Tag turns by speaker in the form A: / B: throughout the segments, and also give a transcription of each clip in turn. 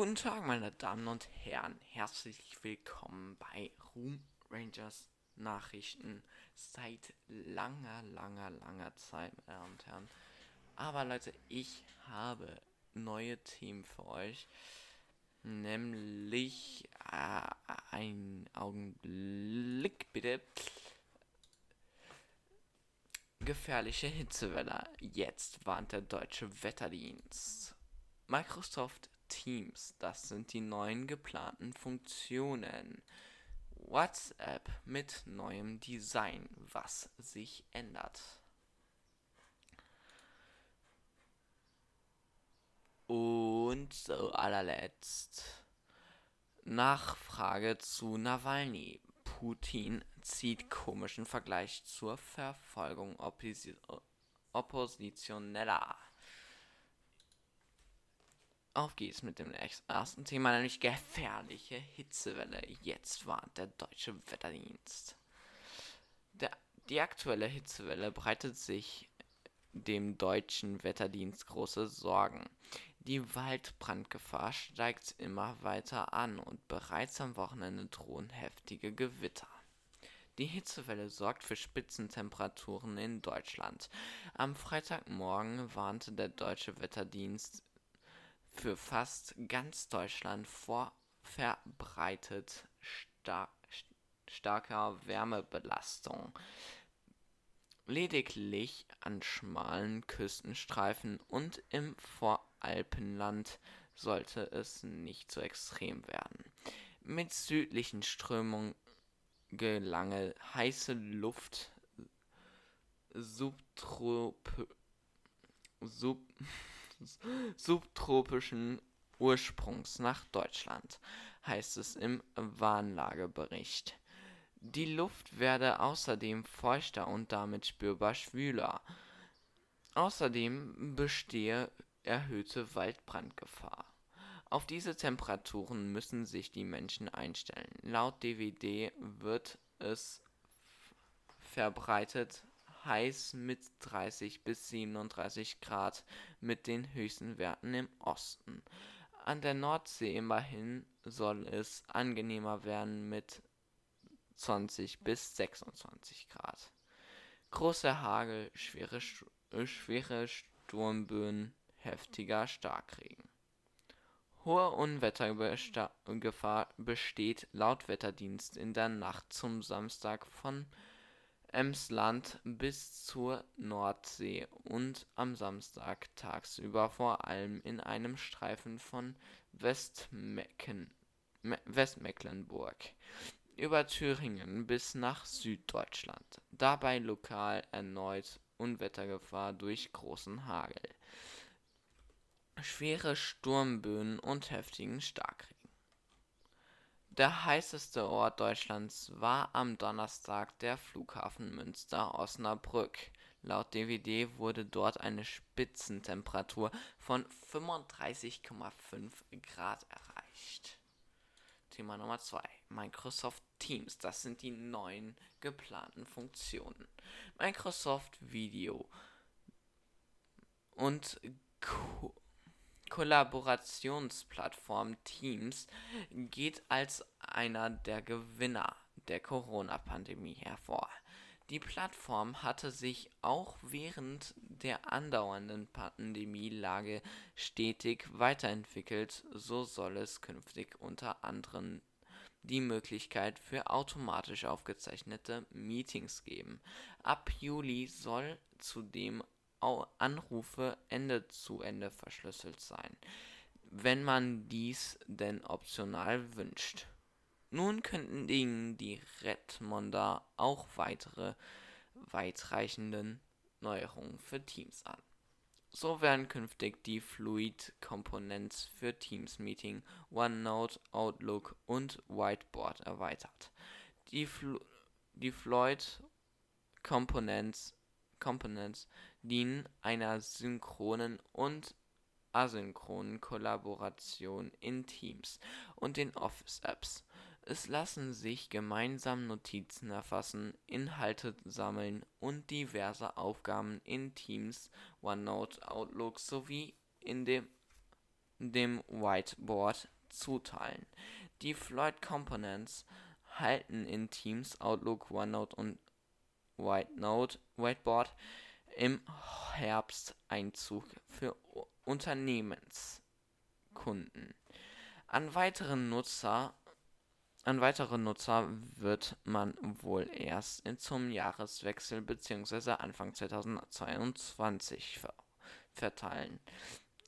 A: Guten Tag, meine Damen und Herren. Herzlich willkommen bei Room Rangers Nachrichten seit langer, langer, langer Zeit, meine Damen und Herren. Aber Leute, ich habe neue Themen für euch. Nämlich äh, ein Augenblick bitte. Gefährliche Hitzewelle. Jetzt warnt der deutsche Wetterdienst. Microsoft Teams, das sind die neuen geplanten Funktionen. WhatsApp mit neuem Design, was sich ändert. Und zu allerletzt Nachfrage zu Nawalny. Putin zieht komischen Vergleich zur Verfolgung Oppos Oppositioneller. Auf geht's mit dem ersten Thema, nämlich gefährliche Hitzewelle. Jetzt warnt der deutsche Wetterdienst. Der, die aktuelle Hitzewelle breitet sich dem deutschen Wetterdienst große Sorgen. Die Waldbrandgefahr steigt immer weiter an und bereits am Wochenende drohen heftige Gewitter. Die Hitzewelle sorgt für Spitzentemperaturen in Deutschland. Am Freitagmorgen warnte der deutsche Wetterdienst für fast ganz Deutschland vor verbreitet star starker Wärmebelastung. Lediglich an schmalen Küstenstreifen und im Voralpenland sollte es nicht so extrem werden. Mit südlichen Strömungen gelange heiße Luft subtrope, sub, subtropischen Ursprungs nach Deutschland, heißt es im Warnlagebericht. Die Luft werde außerdem feuchter und damit spürbar schwüler. Außerdem bestehe erhöhte Waldbrandgefahr. Auf diese Temperaturen müssen sich die Menschen einstellen. Laut DVD wird es verbreitet heiß mit 30 bis 37 Grad mit den höchsten Werten im Osten. An der Nordsee immerhin soll es angenehmer werden mit 20 bis 26 Grad. Großer Hagel, schwere, schwere Sturmböen, heftiger Starkregen. Hohe Unwettergefahr besteht laut Wetterdienst in der Nacht zum Samstag von Emsland bis zur Nordsee und am Samstag tagsüber vor allem in einem Streifen von Westmecken Westmecklenburg über Thüringen bis nach Süddeutschland, dabei lokal erneut Unwettergefahr durch großen Hagel, schwere Sturmböen und heftigen Starkregen der heißeste Ort Deutschlands war am Donnerstag der Flughafen Münster-Osnabrück. Laut DVD wurde dort eine Spitzentemperatur von 35,5 Grad erreicht. Thema Nummer 2. Microsoft Teams. Das sind die neuen geplanten Funktionen. Microsoft Video und Co Kollaborationsplattform Teams geht als einer der Gewinner der Corona-Pandemie hervor. Die Plattform hatte sich auch während der andauernden Pandemielage stetig weiterentwickelt, so soll es künftig unter anderem die Möglichkeit für automatisch aufgezeichnete Meetings geben. Ab Juli soll zudem Anrufe Ende zu Ende verschlüsselt sein, wenn man dies denn optional wünscht. Nun kündigen die Redmonder auch weitere weitreichenden Neuerungen für Teams an. So werden künftig die Fluid Components für Teams Meeting, OneNote, Outlook und Whiteboard erweitert. Die, Flu die Fluid Components Components dienen einer synchronen und asynchronen Kollaboration in Teams und den Office-Apps. Es lassen sich gemeinsam Notizen erfassen, Inhalte sammeln und diverse Aufgaben in Teams, OneNote, Outlook sowie in dem dem Whiteboard zuteilen. Die Floyd Components halten in Teams, Outlook, OneNote und Whiteboard im Herbst Einzug für Unternehmenskunden. An weiteren Nutzer an weitere Nutzer wird man wohl erst zum Jahreswechsel bzw. Anfang 2022 ver verteilen.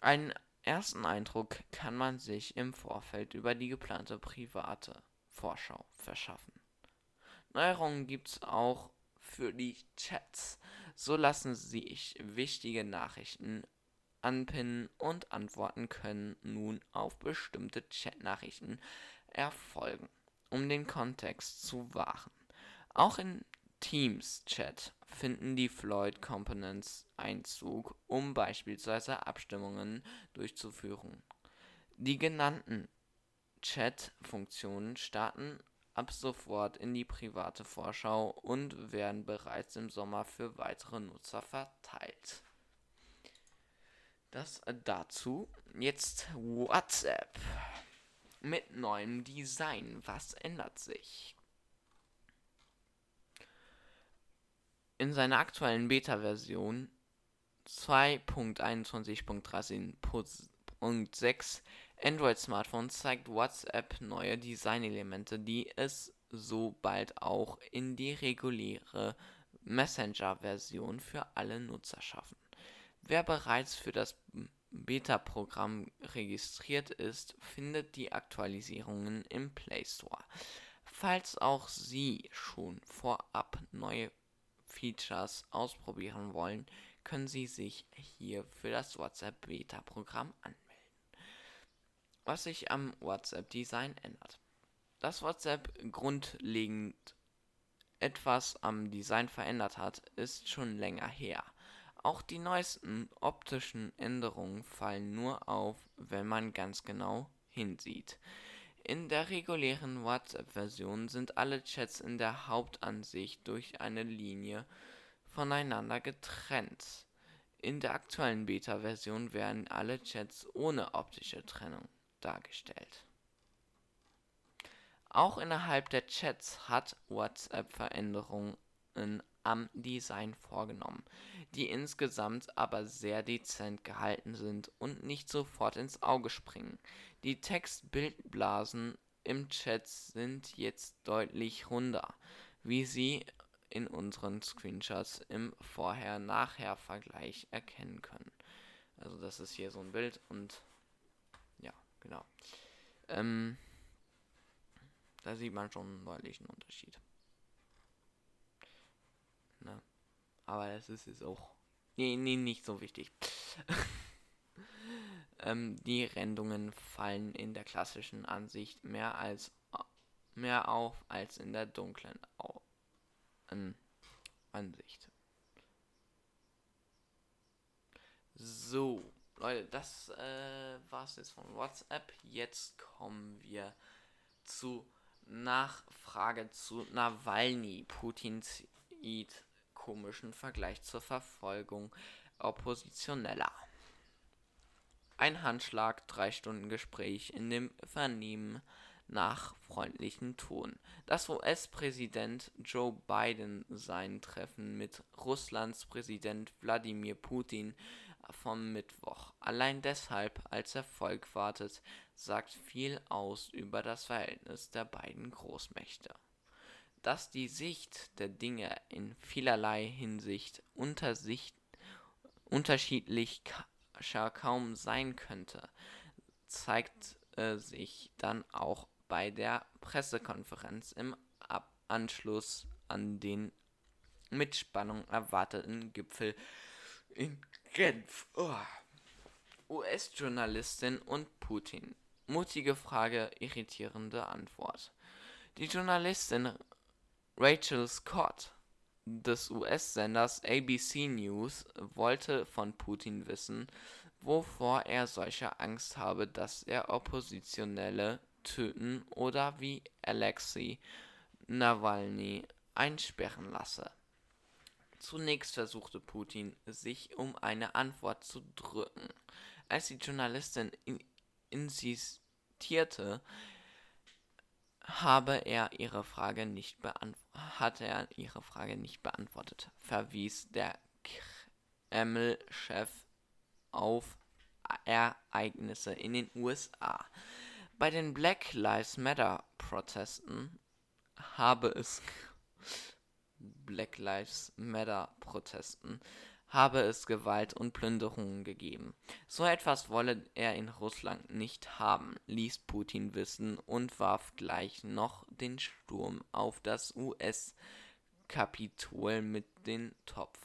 A: Einen ersten Eindruck kann man sich im Vorfeld über die geplante private Vorschau verschaffen. Neuerungen gibt es auch für die Chats. So lassen sich wichtige Nachrichten anpinnen und Antworten können nun auf bestimmte Chatnachrichten erfolgen, um den Kontext zu wahren. Auch in Teams Chat finden die Floyd Components Einzug, um beispielsweise Abstimmungen durchzuführen. Die genannten Chat-Funktionen starten ab sofort in die private Vorschau und werden bereits im Sommer für weitere Nutzer verteilt. Das dazu. Jetzt WhatsApp. Mit neuem Design. Was ändert sich? In seiner aktuellen Beta-Version 2.21.13.6 Android-Smartphone zeigt WhatsApp neue Designelemente, die es so bald auch in die reguläre Messenger-Version für alle Nutzer schaffen. Wer bereits für das Beta-Programm registriert ist, findet die Aktualisierungen im Play Store. Falls auch Sie schon vorab neue Features ausprobieren wollen, können Sie sich hier für das WhatsApp Beta-Programm anmelden was sich am WhatsApp-Design ändert. Dass WhatsApp grundlegend etwas am Design verändert hat, ist schon länger her. Auch die neuesten optischen Änderungen fallen nur auf, wenn man ganz genau hinsieht. In der regulären WhatsApp-Version sind alle Chats in der Hauptansicht durch eine Linie voneinander getrennt. In der aktuellen Beta-Version werden alle Chats ohne optische Trennung dargestellt. Auch innerhalb der Chats hat WhatsApp Veränderungen am Design vorgenommen, die insgesamt aber sehr dezent gehalten sind und nicht sofort ins Auge springen. Die Text-Bildblasen im Chat sind jetzt deutlich runder, wie Sie in unseren Screenshots im Vorher-Nachher-Vergleich erkennen können. Also das ist hier so ein Bild und Genau. Ähm, da sieht man schon einen deutlichen Unterschied. Ne? Aber das ist es auch. Nee, nee, nicht so wichtig. ähm, die Rendungen fallen in der klassischen Ansicht mehr als mehr auf als in der dunklen Au ähm, Ansicht. So. Leute, das äh, war's jetzt von WhatsApp. Jetzt kommen wir zu Nachfrage zu Nawalny. Putins komischen Vergleich zur Verfolgung Oppositioneller. Ein Handschlag, drei Stunden Gespräch in dem Vernehmen nach freundlichen Ton. Dass US-Präsident Joe Biden sein Treffen mit Russlands Präsident Wladimir Putin vom Mittwoch allein deshalb als Erfolg wartet, sagt viel aus über das Verhältnis der beiden Großmächte. Dass die Sicht der Dinge in vielerlei Hinsicht unterschiedlicher kaum sein könnte, zeigt äh, sich dann auch bei der Pressekonferenz im Ab Anschluss an den mit Spannung erwarteten Gipfel in Genf. Oh. US-Journalistin und Putin. Mutige Frage, irritierende Antwort. Die Journalistin Rachel Scott des US-Senders ABC News wollte von Putin wissen, wovor er solche Angst habe, dass er Oppositionelle töten oder wie Alexei Nawalny einsperren lasse. Zunächst versuchte Putin, sich um eine Antwort zu drücken. Als die Journalistin insistierte, habe er ihre Frage nicht hatte er ihre Frage nicht beantwortet, verwies der Kreml-Chef auf Ereignisse in den USA. Bei den Black Lives Matter Protesten habe es Black Lives Matter Protesten habe es Gewalt und Plünderungen gegeben. So etwas wolle er in Russland nicht haben, ließ Putin wissen und warf gleich noch den Sturm auf das US-Kapitol mit den Topf.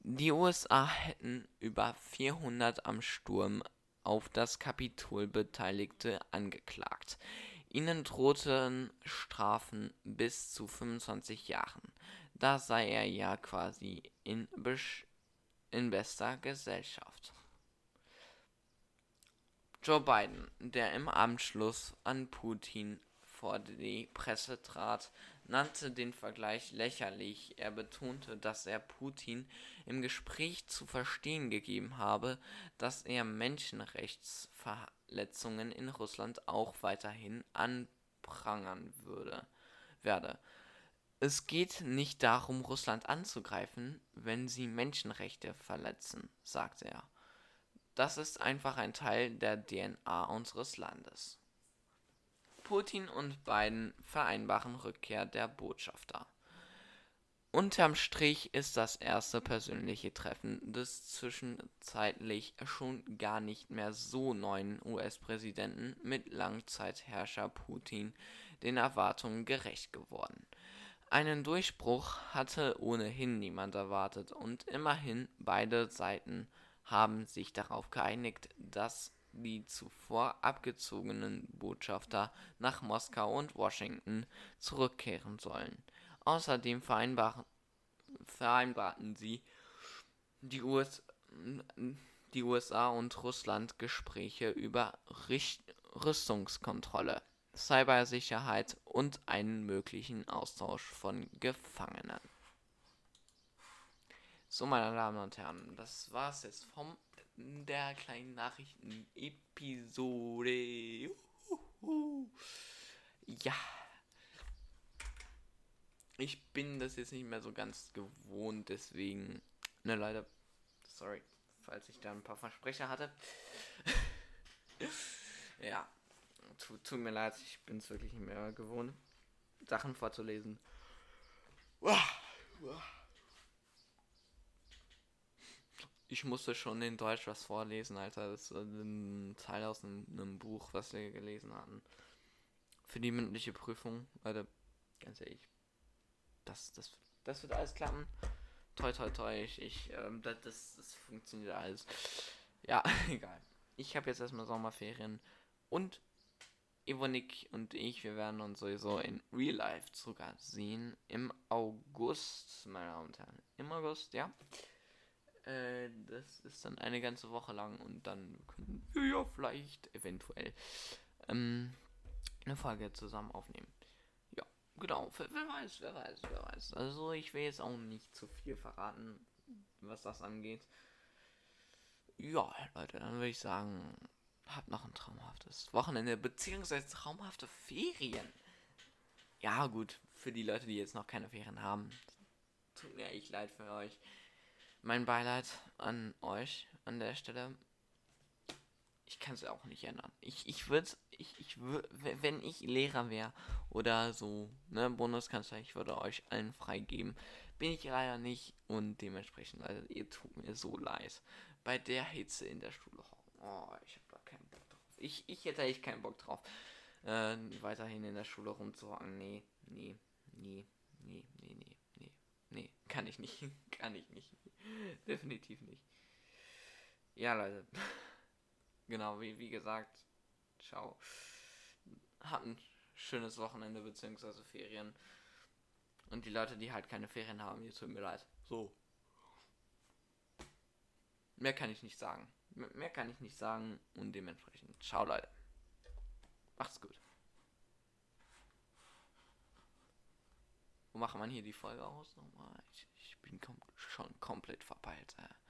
A: Die USA hätten über 400 am Sturm auf das Kapitol Beteiligte angeklagt. Ihnen drohten Strafen bis zu 25 Jahren. Da sei er ja quasi in, in bester Gesellschaft. Joe Biden, der im Anschluss an Putin vor die Presse trat, nannte den Vergleich lächerlich. Er betonte, dass er Putin im Gespräch zu verstehen gegeben habe, dass er Menschenrechtsverletzungen in Russland auch weiterhin anprangern würde, werde. Es geht nicht darum, Russland anzugreifen, wenn sie Menschenrechte verletzen, sagte er. Das ist einfach ein Teil der DNA unseres Landes. Putin und Biden vereinbaren Rückkehr der Botschafter. Unterm Strich ist das erste persönliche Treffen des zwischenzeitlich schon gar nicht mehr so neuen US-Präsidenten mit Langzeitherrscher Putin den Erwartungen gerecht geworden. Einen Durchbruch hatte ohnehin niemand erwartet und immerhin beide Seiten haben sich darauf geeinigt, dass die zuvor abgezogenen Botschafter nach Moskau und Washington zurückkehren sollen. Außerdem vereinbarten sie die, US, die USA und Russland Gespräche über Richt Rüstungskontrolle, Cybersicherheit und einen möglichen Austausch von Gefangenen. So, meine Damen und Herren, das war's jetzt vom der kleinen Nachrichten-Episode. Ja. Ich bin das jetzt nicht mehr so ganz gewohnt, deswegen. Ne, leider. Sorry, falls ich da ein paar Versprecher hatte. ja. Tut, tut mir leid, ich bin es wirklich nicht mehr gewohnt, Sachen vorzulesen. Uah, uah ich musste schon in Deutsch was vorlesen, Alter. Das ist ein Teil aus einem, einem, Buch, was wir gelesen hatten. Für die mündliche Prüfung. Leute, ganz ehrlich. Das, das, das wird alles klappen. Toi, toi, toi. Ich, ich ähm, das, das, das funktioniert alles. Ja, egal. Ich habe jetzt erstmal Sommerferien. Und Evonik und ich, wir werden uns sowieso in Real Life sogar sehen. Im August, meine Damen und Herren. Im August, ja. Äh, das ist dann eine ganze Woche lang und dann können wir ja vielleicht eventuell ähm, eine Folge zusammen aufnehmen. Ja, genau. Wer weiß, wer weiß, wer weiß. Also ich will jetzt auch nicht zu viel verraten, was das angeht. Ja, Leute, dann würde ich sagen, habt noch ein traumhaftes Wochenende, beziehungsweise traumhafte Ferien. Ja, gut, für die Leute, die jetzt noch keine Ferien haben. Tut mir echt leid für euch mein Beileid an euch an der Stelle. Ich kann es auch nicht ändern. Ich, ich würde, ich, ich würde, wenn ich Lehrer wäre oder so, ne, Bundeskanzler, ich würde euch allen freigeben. Bin ich leider nicht und dementsprechend, also, ihr tut mir so leid. Bei der Hitze in der Schule. Oh, ich habe da keinen Bock drauf. Ich, ich hätte echt keinen Bock drauf, äh, weiterhin in der Schule rumzuhocken. Nee, nee, nee, nee, nee, nee, nee, kann ich nicht, kann ich nicht. Definitiv nicht. Ja, Leute. genau, wie, wie gesagt, ciao. Habt ein schönes Wochenende bzw. Ferien. Und die Leute, die halt keine Ferien haben, die tut mir leid. So. Mehr kann ich nicht sagen. Mehr kann ich nicht sagen und dementsprechend. Ciao, Leute. Macht's gut. Wo macht man hier die Folge aus? Ich, bin kom schon komplett verpeilt. Äh.